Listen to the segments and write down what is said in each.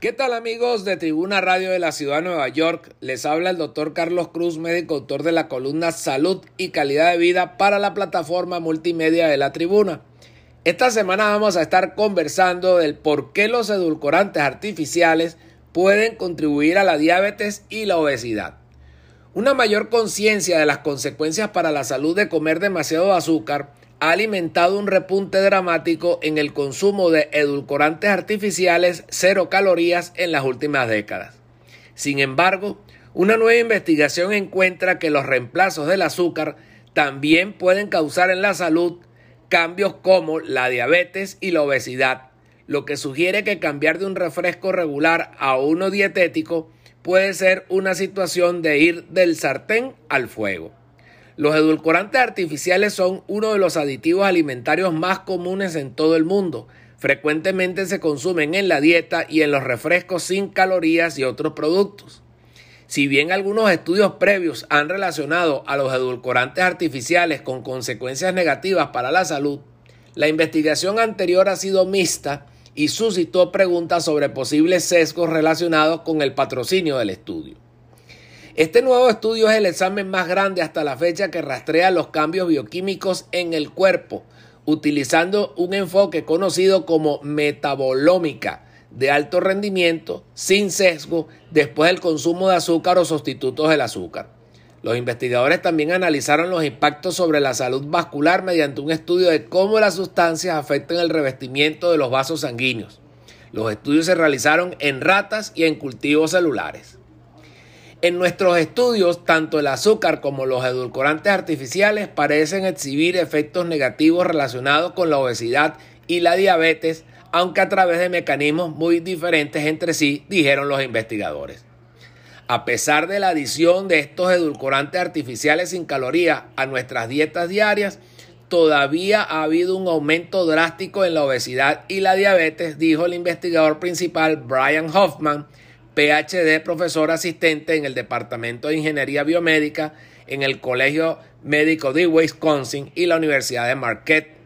¿Qué tal amigos de Tribuna Radio de la Ciudad de Nueva York? Les habla el doctor Carlos Cruz, médico autor de la columna Salud y Calidad de Vida para la plataforma multimedia de la Tribuna. Esta semana vamos a estar conversando del por qué los edulcorantes artificiales pueden contribuir a la diabetes y la obesidad. Una mayor conciencia de las consecuencias para la salud de comer demasiado azúcar ha alimentado un repunte dramático en el consumo de edulcorantes artificiales cero calorías en las últimas décadas. Sin embargo, una nueva investigación encuentra que los reemplazos del azúcar también pueden causar en la salud cambios como la diabetes y la obesidad, lo que sugiere que cambiar de un refresco regular a uno dietético puede ser una situación de ir del sartén al fuego. Los edulcorantes artificiales son uno de los aditivos alimentarios más comunes en todo el mundo. Frecuentemente se consumen en la dieta y en los refrescos sin calorías y otros productos. Si bien algunos estudios previos han relacionado a los edulcorantes artificiales con consecuencias negativas para la salud, la investigación anterior ha sido mixta y suscitó preguntas sobre posibles sesgos relacionados con el patrocinio del estudio. Este nuevo estudio es el examen más grande hasta la fecha que rastrea los cambios bioquímicos en el cuerpo, utilizando un enfoque conocido como metabolómica de alto rendimiento, sin sesgo, después del consumo de azúcar o sustitutos del azúcar. Los investigadores también analizaron los impactos sobre la salud vascular mediante un estudio de cómo las sustancias afectan el revestimiento de los vasos sanguíneos. Los estudios se realizaron en ratas y en cultivos celulares. En nuestros estudios, tanto el azúcar como los edulcorantes artificiales parecen exhibir efectos negativos relacionados con la obesidad y la diabetes, aunque a través de mecanismos muy diferentes entre sí, dijeron los investigadores. A pesar de la adición de estos edulcorantes artificiales sin calorías a nuestras dietas diarias, todavía ha habido un aumento drástico en la obesidad y la diabetes, dijo el investigador principal Brian Hoffman, PhD, profesor asistente en el Departamento de Ingeniería Biomédica en el Colegio Médico de Wisconsin y la Universidad de Marquette.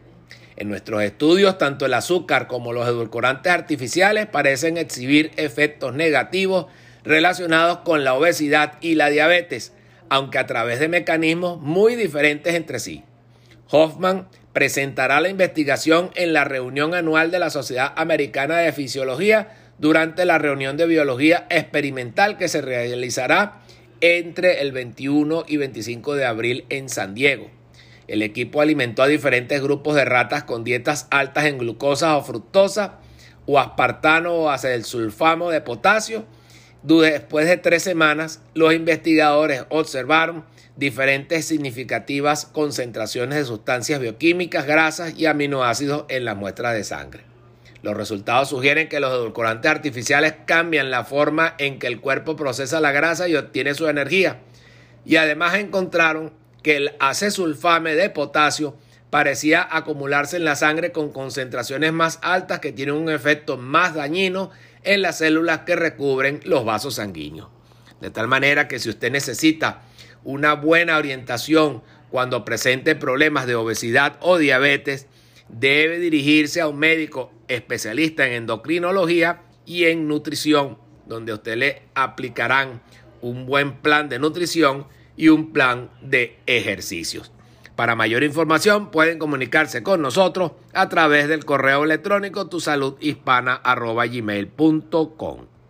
En nuestros estudios, tanto el azúcar como los edulcorantes artificiales parecen exhibir efectos negativos relacionados con la obesidad y la diabetes, aunque a través de mecanismos muy diferentes entre sí. Hoffman presentará la investigación en la reunión anual de la Sociedad Americana de Fisiología durante la reunión de biología experimental que se realizará entre el 21 y 25 de abril en San Diego. El equipo alimentó a diferentes grupos de ratas con dietas altas en glucosa o fructosa o aspartano o acesulfamo de potasio. Después de tres semanas, los investigadores observaron diferentes significativas concentraciones de sustancias bioquímicas, grasas y aminoácidos en las muestras de sangre. Los resultados sugieren que los edulcorantes artificiales cambian la forma en que el cuerpo procesa la grasa y obtiene su energía. Y además encontraron que el acesulfame de potasio parecía acumularse en la sangre con concentraciones más altas que tienen un efecto más dañino en las células que recubren los vasos sanguíneos. De tal manera que si usted necesita una buena orientación cuando presente problemas de obesidad o diabetes, debe dirigirse a un médico especialista en endocrinología y en nutrición, donde a usted le aplicarán un buen plan de nutrición y un plan de ejercicios. Para mayor información pueden comunicarse con nosotros a través del correo electrónico tusaludhispana.gmail.com.